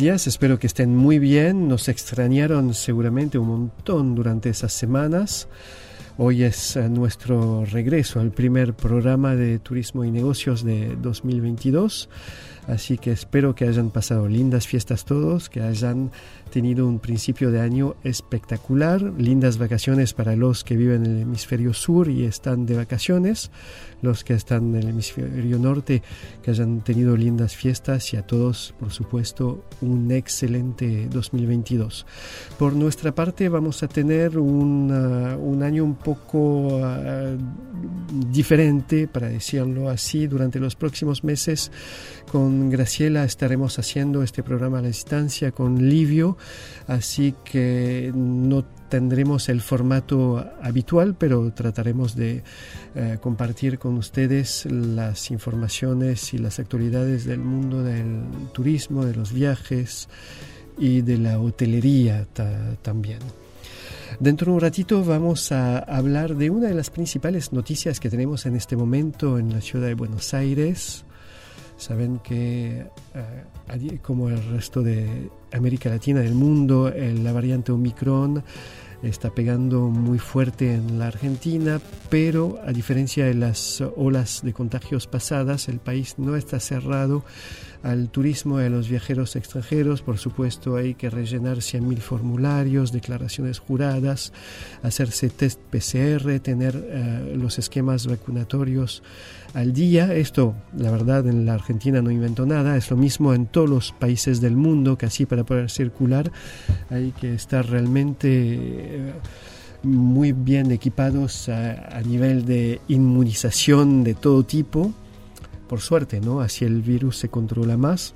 espero que estén muy bien. Nos extrañaron seguramente un montón durante esas semanas. Hoy es eh, nuestro regreso al primer programa de Turismo y Negocios de 2022. Así que espero que hayan pasado lindas fiestas todos, que hayan tenido un principio de año espectacular, lindas vacaciones para los que viven en el hemisferio sur y están de vacaciones, los que están en el hemisferio norte, que hayan tenido lindas fiestas y a todos, por supuesto, un excelente 2022. Por nuestra parte vamos a tener un, un año un poco uh, diferente, para decirlo así, durante los próximos meses. Con Graciela estaremos haciendo este programa a la distancia con Livio así que no tendremos el formato habitual, pero trataremos de eh, compartir con ustedes las informaciones y las actualidades del mundo del turismo, de los viajes y de la hotelería también. Dentro de un ratito vamos a hablar de una de las principales noticias que tenemos en este momento en la ciudad de Buenos Aires, Saben que, eh, como el resto de América Latina, del mundo, la variante Omicron está pegando muy fuerte en la Argentina, pero a diferencia de las olas de contagios pasadas, el país no está cerrado al turismo a los viajeros extranjeros. Por supuesto, hay que rellenar 100.000 formularios, declaraciones juradas, hacerse test PCR, tener eh, los esquemas vacunatorios al día. Esto, la verdad, en la Argentina no inventó nada. Es lo mismo en todos los países del mundo, así para poder circular hay que estar realmente... Eh, muy bien equipados a, nivel de inmunización de todo tipo por suerte, ¿no? Así el virus se controla más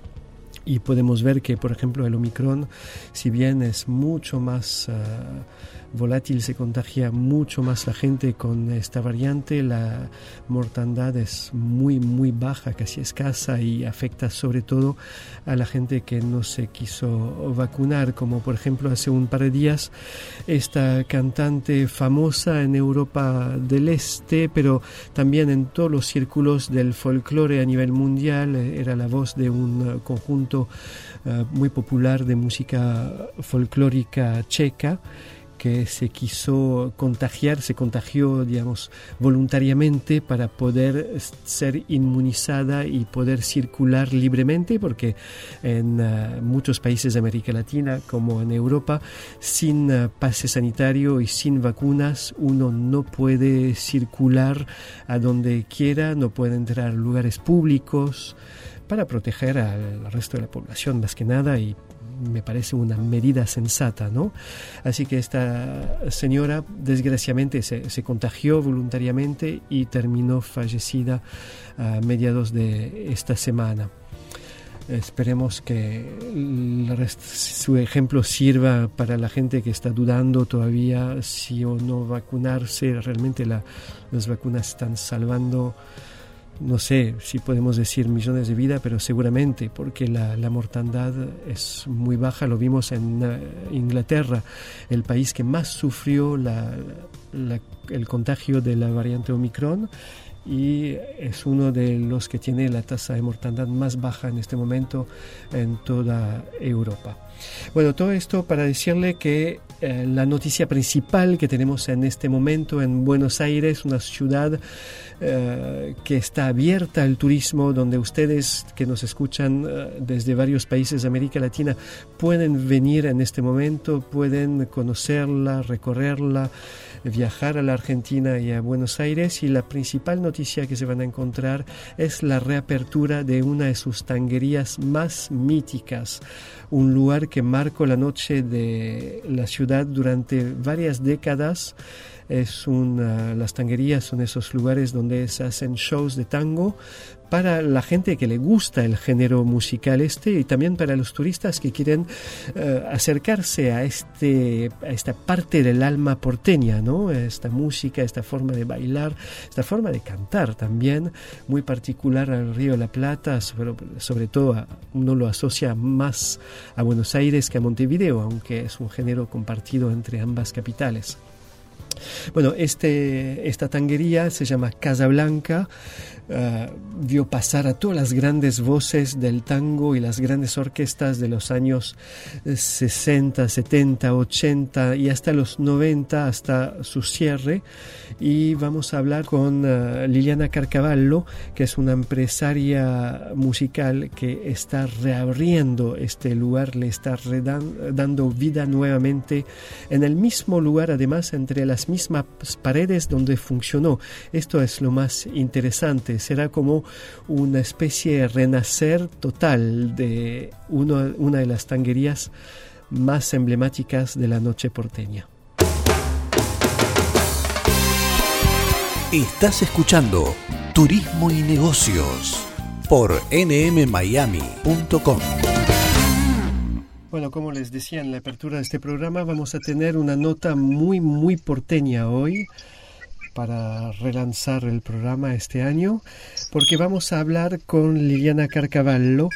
y podemos ver que, por ejemplo, el Omicron, si bien es mucho más... Ah, volátil se contagia mucho más la gente con esta variante, la mortandad es muy muy baja, casi escasa y afecta sobre todo a la gente que no se quiso vacunar, como por ejemplo hace un par de días esta cantante famosa en Europa del Este, pero también en todos los círculos del folclore a nivel mundial, era la voz de un conjunto eh, muy popular de música folclórica checa que se quiso contagiar, se contagió, digamos, voluntariamente para poder ser inmunizada y poder circular libremente, porque en eh, muchos países de América Latina, como en Europa, sin eh, pase sanitario y sin vacunas, uno no puede circular a donde quiera, no puede entrar a lugares públicos para proteger al resto de la población más que nada y me parece una medida sensata, ¿no? Así que esta señora desgraciadamente se, se contagió voluntariamente y terminó fallecida a mediados de esta semana. Esperemos que su ejemplo sirva para la gente que está dudando todavía si o no vacunarse. Realmente las vacunas están salvando no sé si podemos decir millones de vidas, pero seguramente porque la, mortandad es muy baja. Lo vimos en eh, Inglaterra, el país que más sufrió el contagio de la variante Omicron y es uno de los que tiene la tasa de mortandad más baja en este momento en toda Europa. Bueno, todo esto para decirle que eh, la noticia principal que tenemos en este momento en Buenos Aires, una ciudad eh, que está abierta al turismo, donde ustedes que nos escuchan eh, desde varios países de América Latina pueden venir en este momento, pueden conocerla, recorrerla, viajar a la Argentina y a Buenos Aires. Y la principal noticia que se van a encontrar es la reapertura de una de sus tanguerías más míticas, un lugar que marcó la noche de la ciudad durante varias décadas es una, las tanguerías son esos lugares donde se hacen shows de tango para la gente que le gusta el género musical este y también para los turistas que quieren eh, acercarse a, este, a esta parte del alma porteña, ¿no? esta música, esta forma de bailar, esta forma de cantar también, muy particular al Río de la Plata, sobre, sobre todo uno lo asocia más a Buenos Aires que a Montevideo, aunque es un género compartido entre ambas capitales. Bueno, este, esta tanguería se llama Casablanca, uh, vio pasar a todas las grandes voces del tango y las grandes orquestas de los años 60, 70, 80 y hasta los 90, hasta su cierre. Y vamos a hablar con uh, Liliana Carcavallo, que es una empresaria musical que está reabriendo este lugar, le está dando vida nuevamente en el mismo lugar, además entre las mismas paredes donde funcionó. Esto es lo más interesante. Será como una especie de renacer total de una de las tanguerías más emblemáticas de la noche porteña. Estás escuchando Turismo y Negocios por nmmiami.com. Bueno, como les decía en la apertura de este programa, vamos a tener una nota muy, muy porteña hoy para relanzar el programa este año, porque vamos a hablar con Liliana Carcavallo.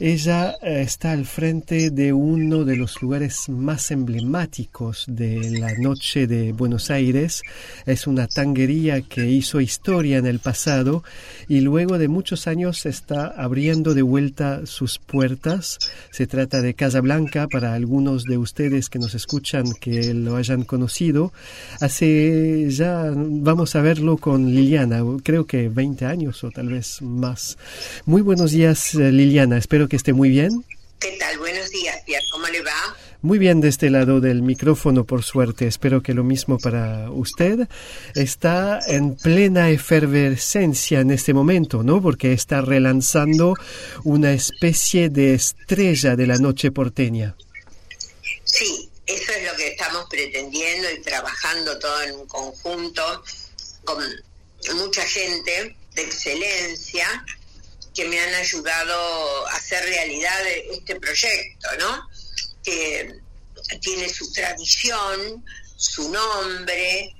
Ella eh, está al frente de uno de los lugares más emblemáticos de la noche de Buenos Aires. Es una tanguería que hizo historia en el pasado y luego de muchos años está abriendo de vuelta sus puertas. Se trata de Casa Blanca para algunos de ustedes que nos escuchan que lo hayan conocido. Hace ya vamos a verlo con Liliana, creo que 20 años o tal vez más. Muy buenos días, eh, Liliana, espero que esté muy bien. ¿Qué tal? Buenos días, Pierre, ¿cómo le va? Muy bien de este lado del micrófono, por suerte. Espero que lo mismo para usted. Está en plena efervescencia en este momento, ¿no? Porque está relanzando una especie de estrella de la noche porteña. Sí, eso es lo que estamos pretendiendo y trabajando todo en un conjunto con mucha gente de excelencia que me han ayudado a hacer realidad este proyecto, ¿no? Que tiene su tradición, su nombre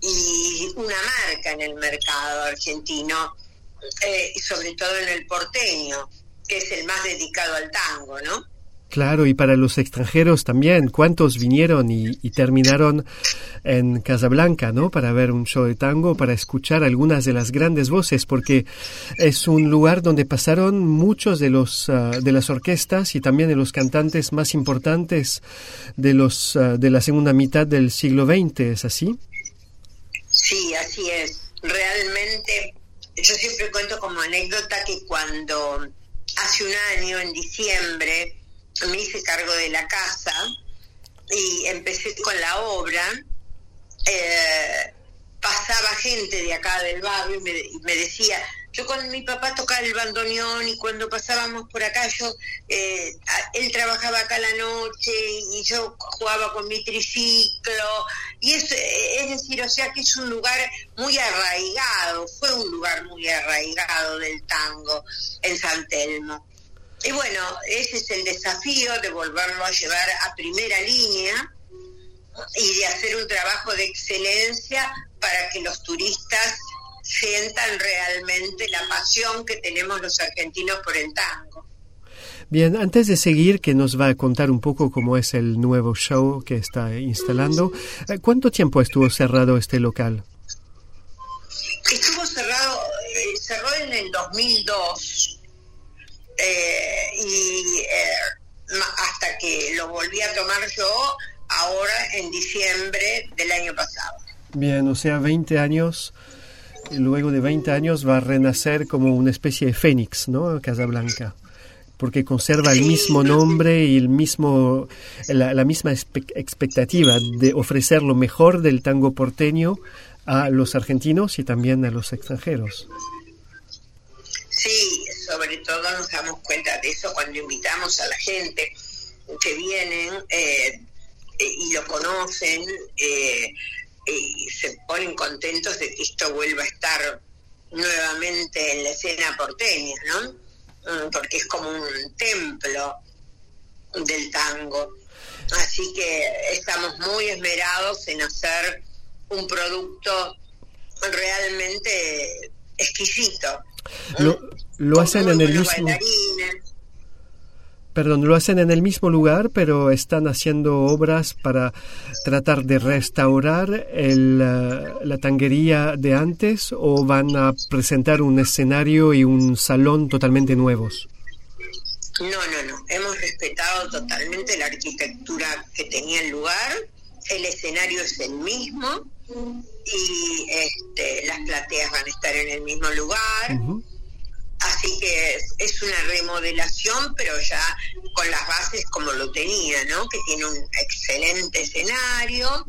y una marca en el mercado argentino, eh, sobre todo en el porteño, que es el más dedicado al tango, ¿no? Claro, y para los extranjeros también, ¿cuántos vinieron y, terminaron en Casablanca, ¿no? Para ver un show de tango, para escuchar algunas de las grandes voces, porque es un lugar donde pasaron muchos de los ah, de las orquestas y también de los cantantes más importantes de los ah, de la segunda mitad del siglo XX, ¿es así? Sí, así es. Realmente, yo siempre cuento como anécdota que cuando hace un año, en diciembre, me hice cargo de la casa y empecé con la obra. Eh, pasaba gente de acá del barrio y me, decía, yo con mi papá tocaba el bandoneón y cuando pasábamos por acá yo, eh, él trabajaba acá la noche y yo jugaba con mi triciclo y es, es decir, o sea que es un lugar muy arraigado, fue un lugar muy arraigado del tango en San Telmo. Y bueno, ese es el desafío de volverlo a llevar a primera línea y de hacer un trabajo de excelencia para que los turistas sientan realmente la pasión que tenemos los argentinos por el tango. Bien, antes de seguir, que nos va a contar un poco cómo es el nuevo show que está instalando, eh, ¿cuánto tiempo estuvo cerrado este local? Estuvo cerrado, eh, cerró en el 2002 eh, y hasta que lo volví a tomar yo ahora en diciembre del año pasado. Bien, o sea, 20 años luego de 20 años va a renacer como una especie de fénix, ¿no? Casablanca. Porque conserva el mismo nombre y el mismo, la, misma expectativa de ofrecer lo mejor del tango porteño a los argentinos y también a los extranjeros. Sí, sobre todo nos damos cuenta de eso cuando invitamos a la gente que vienen eh, y lo conocen. Eh, y se ponen contentos de que esto vuelva a estar nuevamente en la escena porteña, ¿no? Mm, porque es como un templo del tango. Así que estamos muy esmerados en hacer un producto realmente exquisito. Lo hacen en el mismo... Perdón, lo hacen en el mismo lugar, pero están haciendo obras para tratar de restaurar el, eh, la tanguería de antes o van a presentar un escenario y un salón totalmente nuevos. No, no, no. Hemos respetado totalmente la arquitectura que tenía el lugar. El escenario es el mismo y este, las plateas van a estar en el mismo lugar. Así que es, una remodelación, pero ya con las bases como lo tenía, ¿no? Que tiene un excelente escenario,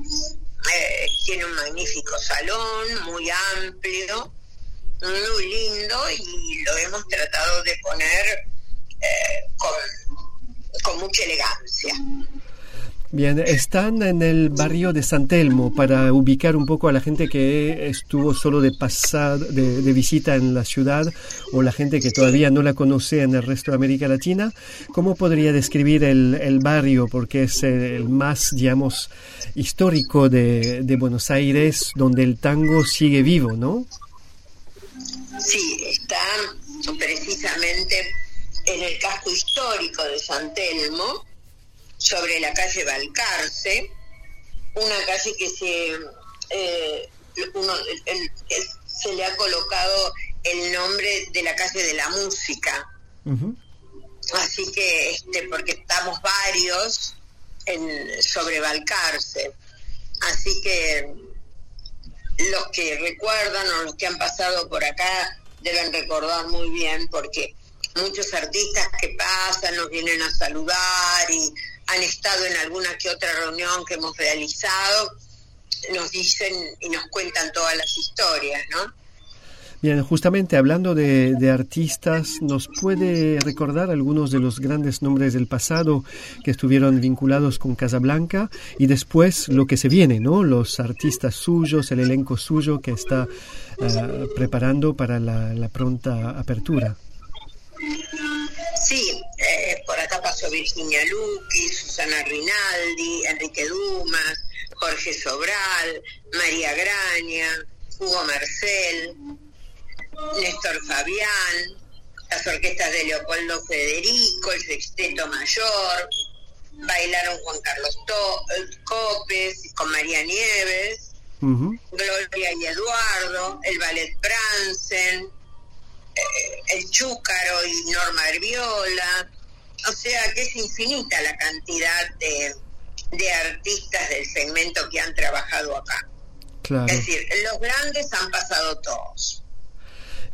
eh, tiene un magnífico salón, muy amplio, muy lindo y lo hemos tratado de poner eh, con mucha elegancia. Bien, están en el barrio de San Telmo para ubicar un poco a la gente que estuvo solo de pasar, de, visita en la ciudad o la gente que todavía no la conoce en el resto de América Latina. ¿Cómo podría describir el, barrio? Porque es el más, digamos, histórico de, de Buenos Aires, donde el tango sigue vivo, ¿no? Sí, está precisamente en el casco histórico de San Telmo sobre la calle Balcarce, una calle que se, eh, se le ha colocado el nombre de la calle de la música. Así que, este, porque estamos varios en, sobre Balcarce. Así que los que recuerdan o los que han pasado por acá deben recordar muy bien porque muchos artistas que pasan nos vienen a saludar y han estado en alguna que otra reunión que hemos realizado, nos dicen y nos cuentan todas las historias, ¿no? Bien, justamente hablando de, artistas, ¿nos puede recordar algunos de los grandes nombres del pasado que estuvieron vinculados con Casablanca y después lo que se viene, ¿no? Los artistas suyos, el elenco suyo que está ah, preparando para la pronta apertura. Sí, eh, por acá pasó Virginia Luqui, Susana Rinaldi, Enrique Dumas, Jorge Sobral, María Graña, Hugo Marcel, Néstor Fabián, las orquestas de Leopoldo Federico, el Sexteto Mayor, bailaron Juan Carlos Copes con María Nieves, Gloria y Eduardo, el Ballet Bransen, eh, el Chúcaro y Norma Herbiola. O sea que es infinita la cantidad de, artistas del segmento que han trabajado acá. Es decir, los grandes han pasado todos.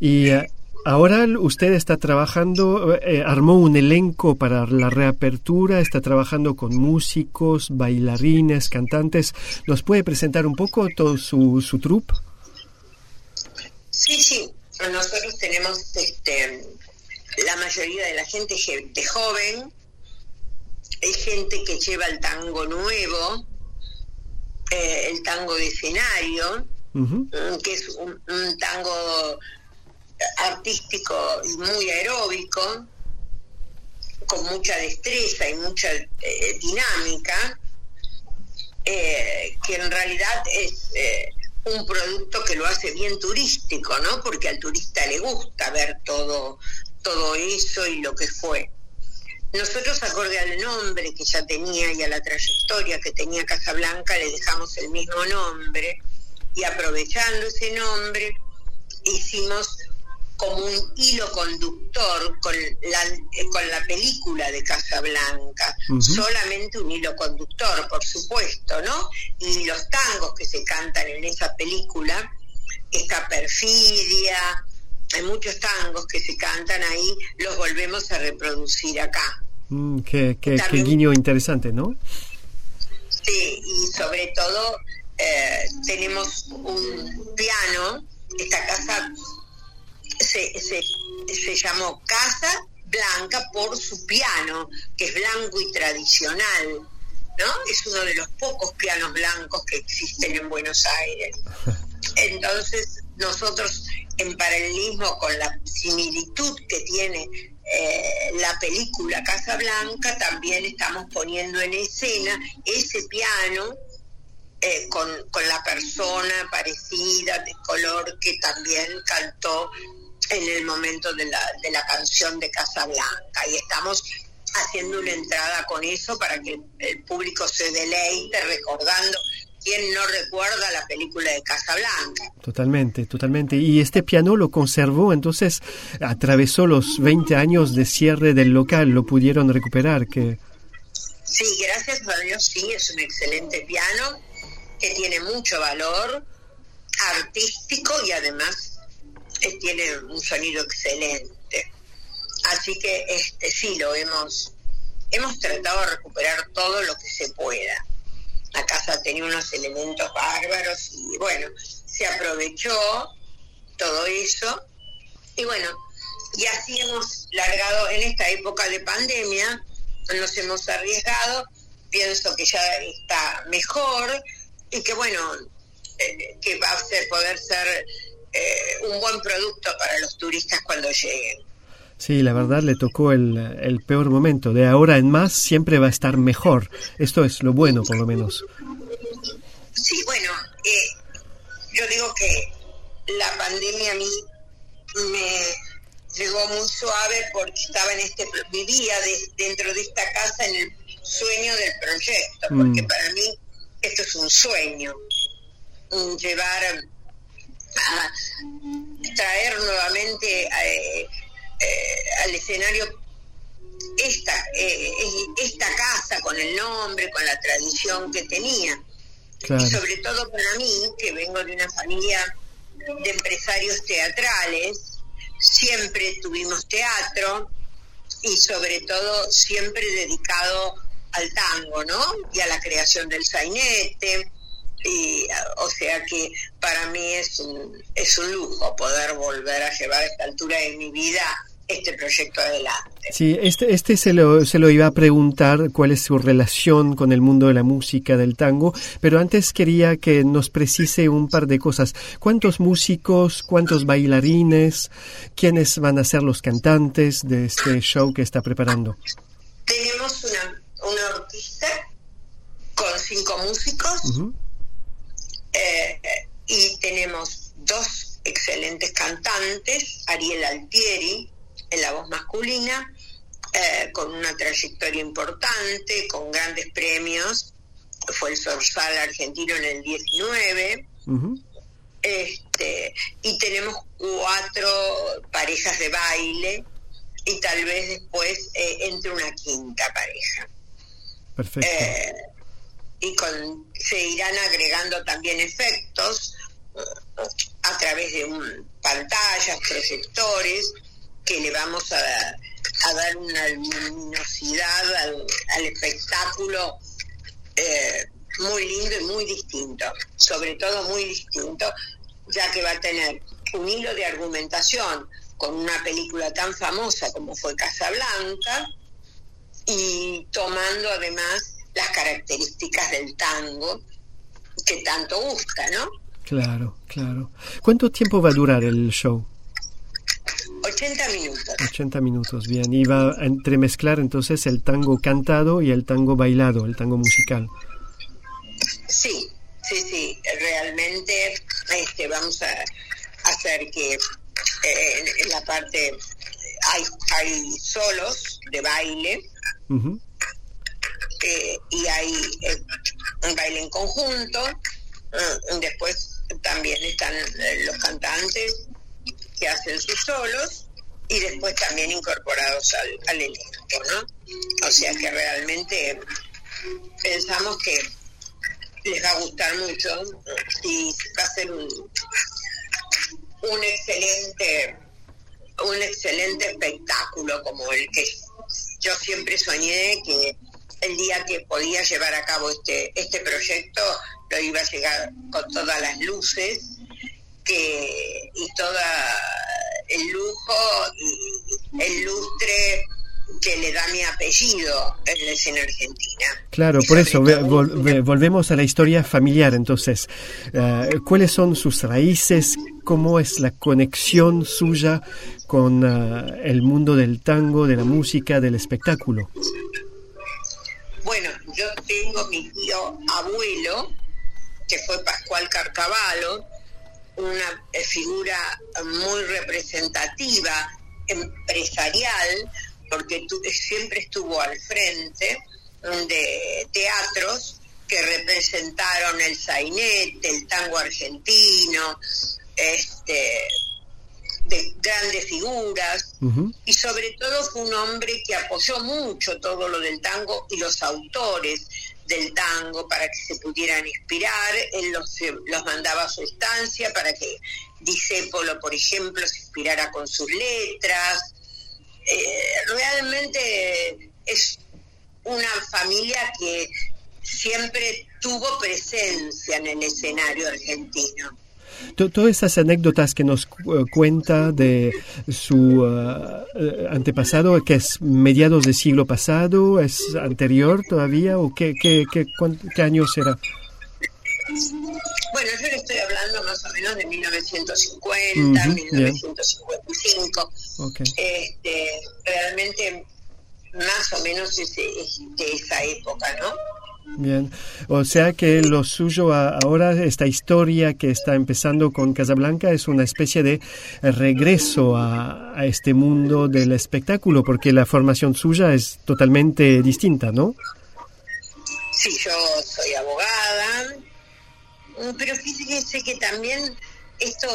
Y eh, ahora usted está trabajando, eh, armó un elenco para la reapertura, está trabajando con músicos, bailarines, cantantes. ¿Nos puede presentar un poco todo su, su troupe? Sí, sí nosotros tenemos este, la mayoría de la gente gente joven, hay gente que lleva el tango nuevo, eh, el tango de escenario, mm, que es un, tango artístico y muy aeróbico, con mucha destreza y mucha eh, dinámica, eh, que en realidad es un producto que lo hace bien turístico, ¿no? Porque al turista le gusta ver todo, todo eso y lo que fue. Nosotros, acorde al nombre que ya tenía y a la trayectoria que tenía Casablanca, le dejamos el mismo nombre y aprovechando ese nombre hicimos como un hilo conductor con la, eh, con la película de Casablanca, solamente un hilo conductor, por supuesto, ¿no? Y los tangos que se cantan en esa película, esta perfidia, hay muchos tangos que se cantan ahí, los volvemos a reproducir acá. Mm, qué, qué, guiño interesante, ¿no? Sí, y sobre todo eh, tenemos un piano, esta casa se, se, se llamó Casa Blanca por su piano, que es blanco y tradicional, ¿no? Es uno de los pocos pianos blancos que existen en Buenos Aires. Entonces, nosotros, en paralelismo con la similitud que tiene eh, la película Casa Blanca, también estamos poniendo en escena ese piano eh, con, con, la persona parecida, de color, que también cantó en el momento de la, de la canción de Casablanca. Y estamos haciendo una entrada con eso para que el público se deleite recordando quién no recuerda la película de Casablanca. Totalmente, totalmente. Y este piano lo conservó, entonces atravesó los 20 años de cierre del local, lo pudieron recuperar. Que... Sí, gracias a Dios, sí, es un excelente piano que tiene mucho valor artístico y además tiene un sonido excelente. Así que este sí lo hemos hemos tratado de recuperar todo lo que se pueda. La casa tenía unos elementos bárbaros y bueno, se aprovechó todo eso. Y bueno, y así hemos largado en esta época de pandemia, nos hemos arriesgado, pienso que ya está mejor y que bueno, eh, que va a ser, poder ser eh, un buen producto para los turistas cuando lleguen. Sí, la verdad le tocó el, el, peor momento. De ahora en más siempre va a estar mejor. Esto es lo bueno, por lo menos. Sí, bueno, eh, yo digo que la pandemia a mí me llegó muy suave porque estaba en este, vivía dentro de esta casa en el sueño del proyecto, porque mm. para mí esto es un sueño, llevar a traer nuevamente eh, eh, al escenario esta, eh, esta casa con el nombre, con la tradición que tenía. Y sobre todo para mí, que vengo de una familia de empresarios teatrales, siempre tuvimos teatro y sobre todo siempre dedicado al tango, ¿no? Y a la creación del sainete, y, o sea que para mí es un, es un lujo poder volver a llevar a esta altura de mi vida este proyecto adelante. Sí, este, este se, lo, se lo iba a preguntar cuál es su relación con el mundo de la música, del tango, pero antes quería que nos precise un par de cosas. ¿Cuántos músicos, cuántos bailarines, quiénes van a ser los cantantes de este show que está preparando? Tenemos una, una orquesta con cinco músicos. Eh, y tenemos dos excelentes cantantes, Ariel Altieri en la voz masculina, eh, con una trayectoria importante, con grandes premios, fue el Sorsal argentino en el 19, este, y tenemos cuatro parejas de baile, y tal vez después eh, entre una quinta pareja. Perfecto y se irán agregando también efectos eh, a través de un, pantallas, proyectores, que le vamos a, dar una luminosidad al, espectáculo eh, muy lindo y muy distinto, sobre todo muy distinto, ya que va a tener un hilo de argumentación con una película tan famosa como fue Casablanca y tomando además las características del tango que tanto gusta, ¿no? Claro, claro. ¿Cuánto tiempo va a durar el show? 80 minutos. 80 minutos, bien. Y va a entremezclar entonces el tango cantado y el tango bailado, el tango musical. Sí, sí, sí. Realmente este, vamos a hacer que eh, en, la parte hay, hay solos de baile eh, y hay eh, un baile en conjunto. después también están los cantantes que hacen sus solos y después también incorporados al, al elenco, ¿no? O sea que realmente pensamos que les va a gustar mucho y va a ser un, un excelente un excelente espectáculo como el que yo siempre soñé que el día que podía llevar a cabo este este proyecto lo iba a llegar con todas las luces que y toda el lujo y el lustre que le da mi apellido en la escena argentina. Claro, por eso volvemos a la historia familiar. Entonces, eh, ¿cuáles son sus raíces? ¿Cómo es la conexión suya con eh, el mundo del tango, de la música, del espectáculo? Bueno, yo tengo mi tío abuelo, que fue Pascual Carcavalo, una figura muy representativa, empresarial, porque siempre estuvo al frente de teatros que representaron el sainete, el tango argentino, este, de grandes figuras, y sobre todo fue un hombre que apoyó mucho todo lo del tango y los autores del tango para que se pudieran inspirar, él los, los mandaba a su estancia para que Disépolo, por ejemplo, se inspirara con sus letras, eh, realmente es una familia que siempre tuvo presencia en el escenario argentino. Todas esas anécdotas que nos eh, cuenta de su eh, antepasado, que es mediados del siglo pasado, es anterior todavía o qué, qué, qué, qué año será? Bueno, yo le estoy hablando más o menos de 1950, 1955. Este, realmente más o menos es de esa época, ¿no? Bien, o sea que lo suyo ahora, esta historia que está empezando con Casablanca es una especie de regreso a, a, este mundo del espectáculo, porque la formación suya es totalmente distinta, ¿no? Sí, yo soy abogada, Mm, pero fíjese que también esto,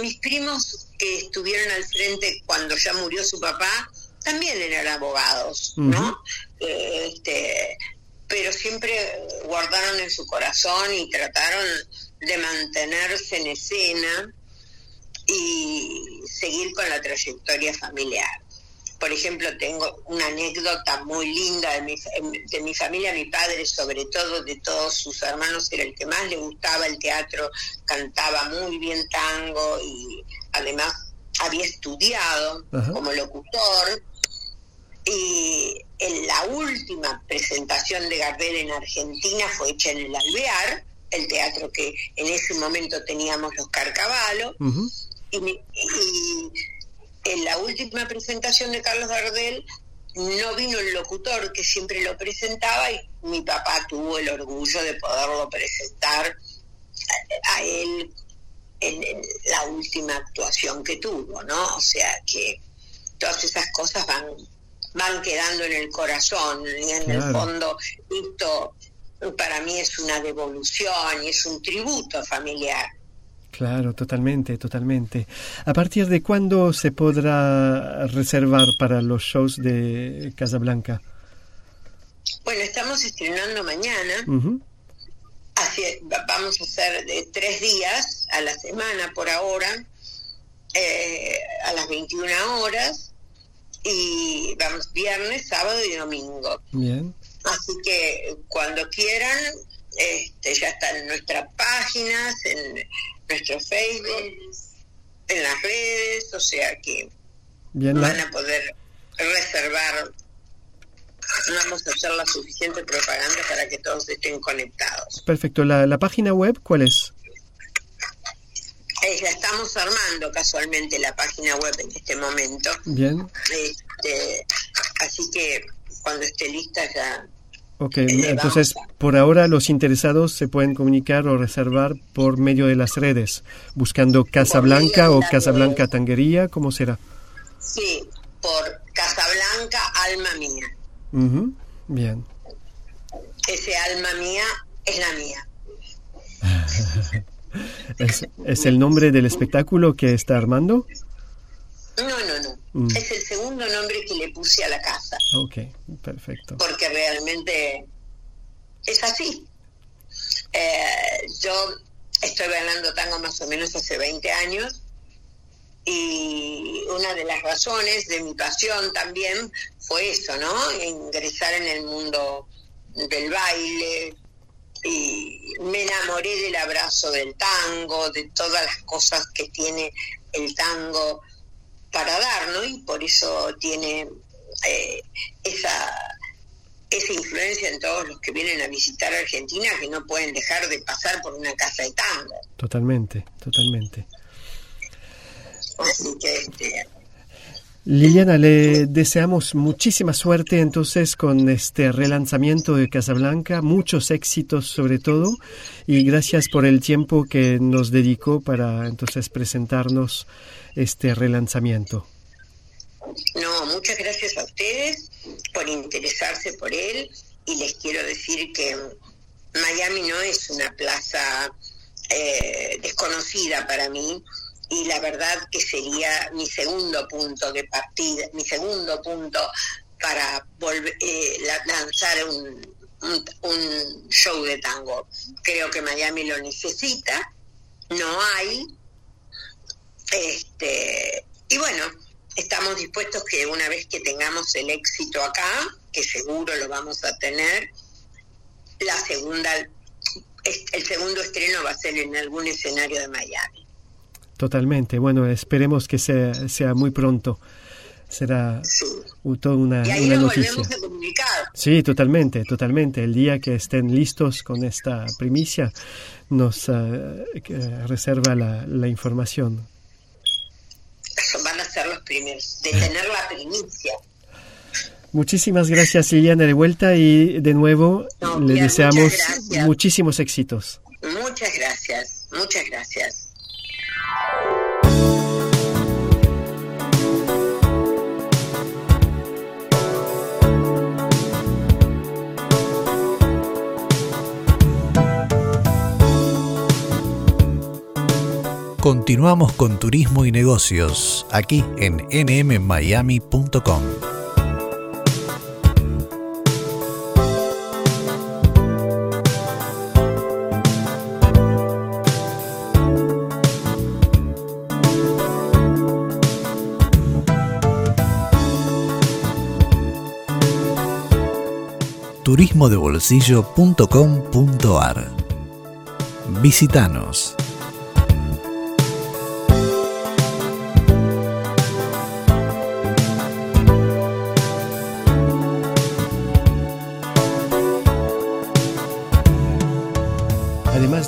mis primos que estuvieron al frente cuando ya murió su papá, también eran abogados, ¿no? este, pero siempre guardaron en su corazón y trataron de mantenerse en escena y seguir con la trayectoria familiar. Por ejemplo, tengo una anécdota muy linda de mi, de mi familia, mi padre sobre todo, de todos sus hermanos, era el que más le gustaba el teatro, cantaba muy bien tango y además había estudiado como locutor. Y en la última presentación de Gardel en Argentina fue hecha en el Alvear, el teatro que en ese momento teníamos los Carcavalos, y, y en la última presentación de Carlos Gardel no vino el locutor que siempre lo presentaba y mi papá tuvo el orgullo de poderlo presentar a, él en, la última actuación que tuvo, ¿no? O sea que todas esas cosas van van quedando en el corazón y en el fondo esto para mí es una devolución y es un tributo familiar. Claro, totalmente, totalmente. ¿A partir de cuándo se podrá reservar para los shows de Casablanca? Bueno, estamos estrenando mañana. Así, vamos a hacer de tres días a la semana por ahora, eh, a las 21 horas, y vamos viernes, sábado y domingo. Bien. Así que cuando quieran, este, ya están en nuestras páginas, en nuestro Facebook, en las redes, o sea que van a poder reservar. Vamos a hacer la suficiente propaganda para que todos estén conectados. Perfecto. ¿La, la página web cuál es? Eh, la estamos armando casualmente la página web en este momento. Bien. Este, así que cuando esté lista ya Ok, entonces por ahora los interesados se pueden comunicar o reservar por medio de las redes, buscando Casablanca o Casablanca Tanguería, ¿cómo será? Sí, por Casablanca Alma Mía. Bien. Ese alma mía es la mía. ¿Es, el nombre del espectáculo que está armando? No, no, no. Mm. Es el segundo nombre que le puse a la casa. Ok, perfecto. Porque realmente es así. Eh, yo estoy bailando tango más o menos hace 20 años y una de las razones de mi pasión también fue eso, ¿no? Ingresar en el mundo del baile y me enamoré del abrazo del tango, de todas las cosas que tiene el tango para dar, ¿no? Y por eso tiene eh, esa, esa influencia en todos los que vienen a visitar Argentina que no pueden dejar de pasar por una casa de tango. Totalmente, totalmente. Así que este, Liliana, le deseamos muchísima suerte entonces con este relanzamiento de Casablanca, muchos éxitos sobre todo, y gracias por el tiempo que nos dedicó para entonces presentarnos este relanzamiento. No, muchas gracias a ustedes por interesarse por él y les quiero decir que Miami no es una plaza eh, desconocida para mí y la verdad que sería mi segundo punto de partida, mi segundo punto para volver, eh, lanzar un, un, show de tango. Creo que Miami lo necesita, no hay. Este, y bueno, estamos dispuestos que una vez que tengamos el éxito acá, que seguro lo vamos a tener, la segunda, el segundo estreno va a ser en algún escenario de Miami. Totalmente. Bueno, esperemos que sea, sea muy pronto. Será toda una, y ahí una nos noticia. A comunicar. Sí, totalmente, totalmente. El día que estén listos con esta primicia, nos uh, reserva la, la, información. Van a ser los primeros, de tener la primicia. Muchísimas gracias Liliana de vuelta y de nuevo no, le deseamos muchísimos éxitos. Muchas gracias, muchas gracias. Continuamos con Turismo y Negocios aquí en nmmiami.com. turismodebolsillo.com.ar Visítanos.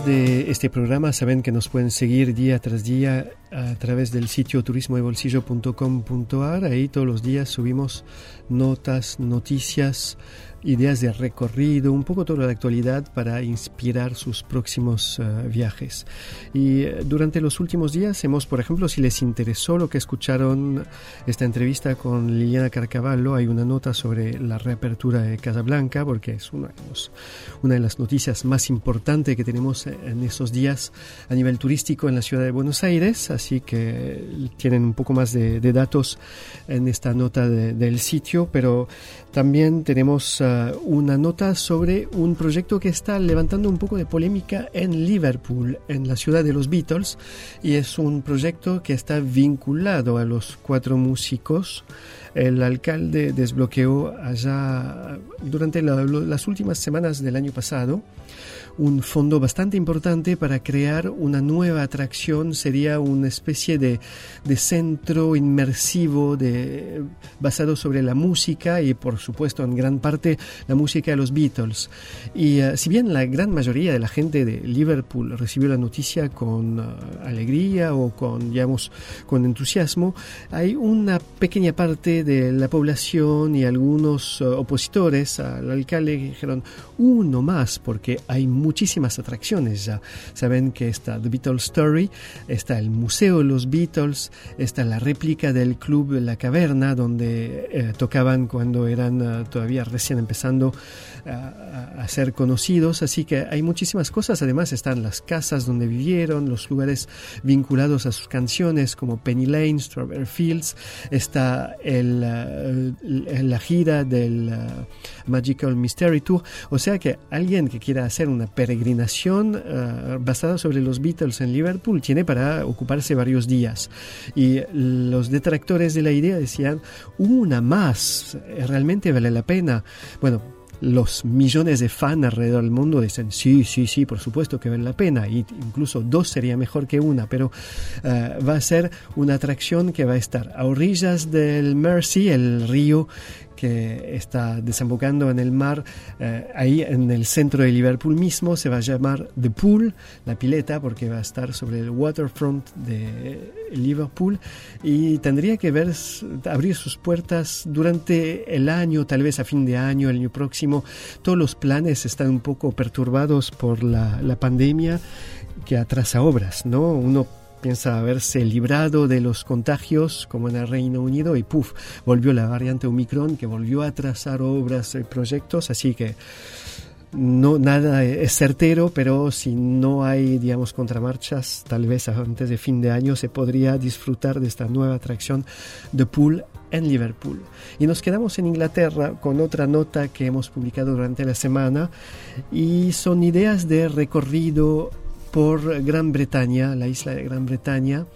de este programa saben que nos pueden seguir día tras día a través del sitio turismodebolsillo.com.ar. Ahí todos los días subimos notas, noticias, ideas de recorrido, un poco toda la actualidad para inspirar sus próximos uh, viajes. Y uh, durante los últimos días hemos, por ejemplo, si les interesó lo que escucharon esta entrevista con Liliana Carcavallo, hay una nota sobre la reapertura de Casablanca, porque es una, una de las noticias más importantes que tenemos en esos días a nivel turístico en la ciudad de Buenos Aires, así que tienen un poco más de, datos en esta nota de, del sitio, pero también tenemos uh, una nota sobre un proyecto que está levantando un poco de polémica en Liverpool, en la ciudad de los Beatles, y es un proyecto que está vinculado a los cuatro músicos. El alcalde desbloqueó allá durante la, las últimas semanas del año pasado un fondo bastante importante para crear una nueva atracción. Sería una especie de, de centro inmersivo de, basado sobre la música y por supuesto en gran parte la música de los Beatles. Y uh, si bien la gran mayoría de la gente de Liverpool recibió la noticia con uh, alegría o con, digamos, con entusiasmo, hay una pequeña parte de la población y algunos eh, opositores al alcalde dijeron uno más porque hay muchísimas atracciones ya. Saben que está The Beatles Story, está el Museo de los Beatles, está la réplica del Club La Caverna donde eh, tocaban cuando eran eh, todavía recién empezando a, ser conocidos. Así que hay muchísimas cosas. Además están las casas donde vivieron, los lugares vinculados a sus canciones como Penny Lane, Strawberry Fields. Está el, eh, la gira del eh, Magical Mystery Tour. O sea que alguien que quiera hacer una peregrinación eh, basada sobre los Beatles en Liverpool tiene para ocuparse varios días. Y los detractores de la idea decían, una más, realmente vale la pena. Bueno, los millones de fans alrededor del mundo dicen, sí, sí, sí, por supuesto que vale la pena, y incluso dos sería mejor que una, pero eh, va a ser una atracción que va a estar a orillas del Mersey, el río que está desembocando en el mar, eh, ahí en el centro de Liverpool mismo, se va a llamar The Pool, la pileta, porque va a estar sobre el waterfront de Liverpool y tendría que ver, abrir sus puertas durante el año, tal vez a fin de año, el año próximo. Todos los planes están un poco perturbados por la, la pandemia que atrasa obras, ¿no? Uno piensa haberse librado de los contagios como en el Reino Unido y puff, volvió la variante Omicron que volvió a atrasar obras y proyectos, así que no nada es certero, pero si no hay, digamos, contramarchas, tal vez antes de fin de año se podría disfrutar de esta nueva atracción de pool en Liverpool. Y nos quedamos en Inglaterra con otra nota que hemos publicado durante la semana y son ideas de recorrido por Gran Bretaña, la isla de Gran Bretaña,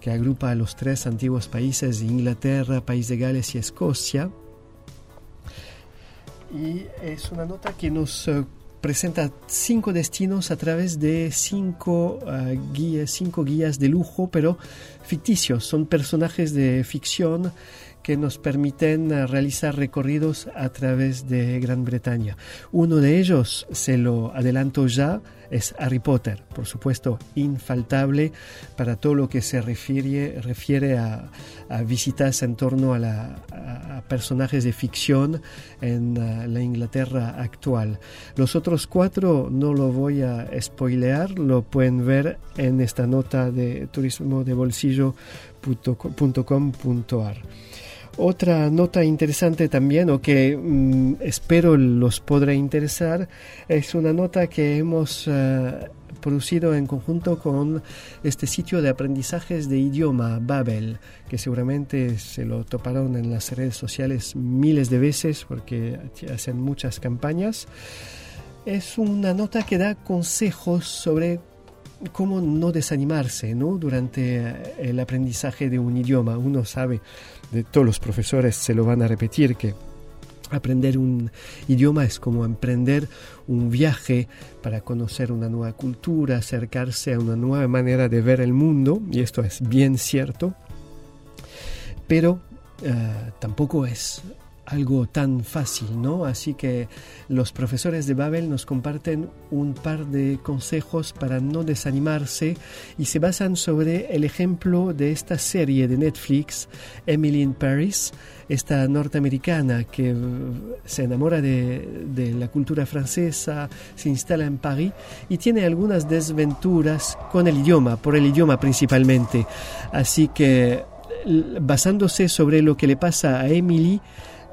que agrupa a los tres antiguos países de Inglaterra, País de Gales y Escocia. Y es una nota que nos eh, presenta cinco destinos a través de cinco, eh, guías, cinco guías de lujo, pero ficticios. Son personajes de ficción que nos permiten eh, realizar recorridos a través de Gran Bretaña. Uno de ellos, se lo adelanto ya, es Harry Potter, por supuesto, infaltable para todo lo que se refiere, refiere a, visitas en torno a, la, personajes de ficción en uh, la Inglaterra actual. Los otros cuatro no lo voy a spoilear, lo pueden ver en esta nota de turismo de bolsillo.com.ar. Otra nota interesante también, o que mm, espero los podrá interesar, es una nota que hemos eh, producido en conjunto con este sitio de aprendizajes de idioma, Babel, que seguramente se lo toparon en las redes sociales miles de veces porque hacen muchas campañas. Es una nota que da consejos sobre cómo no desanimarse ¿no? durante el aprendizaje de un idioma. Uno sabe, de todos los profesores se lo van a repetir, que aprender un idioma es como emprender un viaje para conocer una nueva cultura, acercarse a una nueva manera de ver el mundo, y esto es bien cierto, pero eh, tampoco es algo tan fácil, ¿no? Así que los profesores de Babel nos comparten un par de consejos para no desanimarse y se basan sobre el ejemplo de esta serie de Netflix, Emily in Paris, esta norteamericana que se enamora de, de la cultura francesa, se instala en París y tiene algunas desventuras con el idioma, por el idioma principalmente. Así que basándose sobre lo que le pasa a Emily,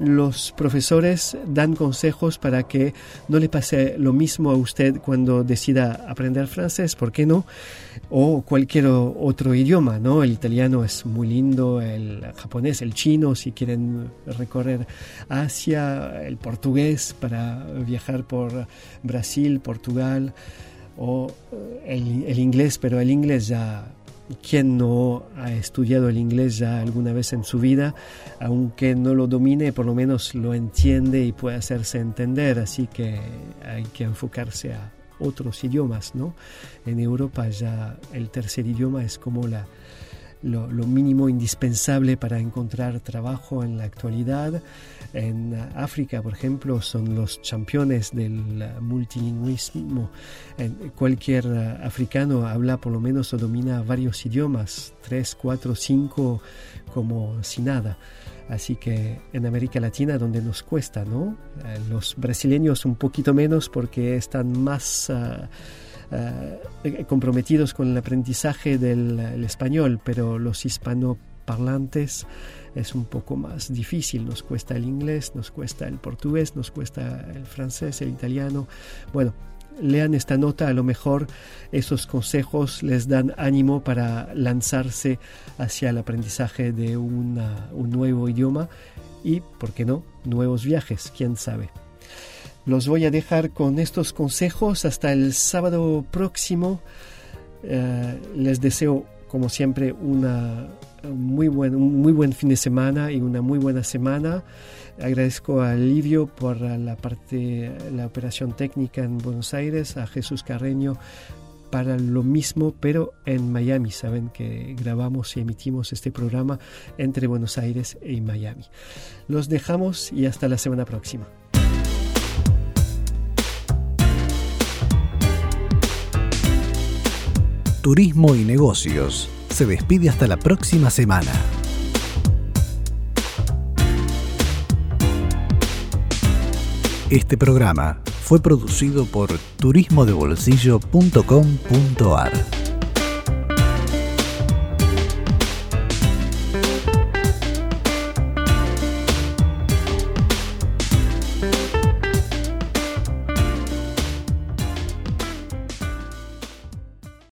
los profesores dan consejos para que no le pase lo mismo a usted cuando decida aprender francés, ¿por qué no? O cualquier otro idioma, ¿no? El italiano es muy lindo, el japonés, el chino, si quieren recorrer Asia, el portugués para viajar por Brasil, Portugal, o el, el inglés, pero el inglés ya ¿Quién no ha estudiado el inglés ya alguna vez en su vida? Aunque no lo domine, por lo menos lo entiende y puede hacerse entender, así que hay que enfocarse a otros idiomas, ¿no? En Europa ya el tercer idioma es como la, lo, mínimo indispensable para encontrar trabajo en la actualidad. En África, por ejemplo, son los campeones del multilingüismo. cualquier africano habla por lo menos o domina varios idiomas, tres, cuatro, cinco, como si nada. Así que en América Latina donde nos cuesta, ¿no? Eh, los brasileños un poquito menos porque están más ah, ah, comprometidos con el aprendizaje del español, pero los hispanoparlantes es un poco más difícil. Nos cuesta el inglés, nos cuesta el portugués, nos cuesta el francés, el italiano. Bueno, lean esta nota, a lo mejor esos consejos les dan ánimo para lanzarse hacia el aprendizaje de un nuevo idioma y, ¿por qué no?, nuevos viajes, quién sabe. Los voy a dejar con estos consejos hasta el sábado próximo. Eh, les deseo, como siempre, una muy buen, un muy buen fin de semana y una muy buena semana. Agradezco a Livio por la parte, la operación técnica en Buenos Aires, a Jesús Carreño para lo mismo, pero en Miami. Saben que grabamos y emitimos este programa entre Buenos Aires y Miami. Los dejamos y hasta la semana próxima. Turismo y negocios. Se despide hasta la próxima semana. Este programa fue producido por turismodebolsillo.com.ar.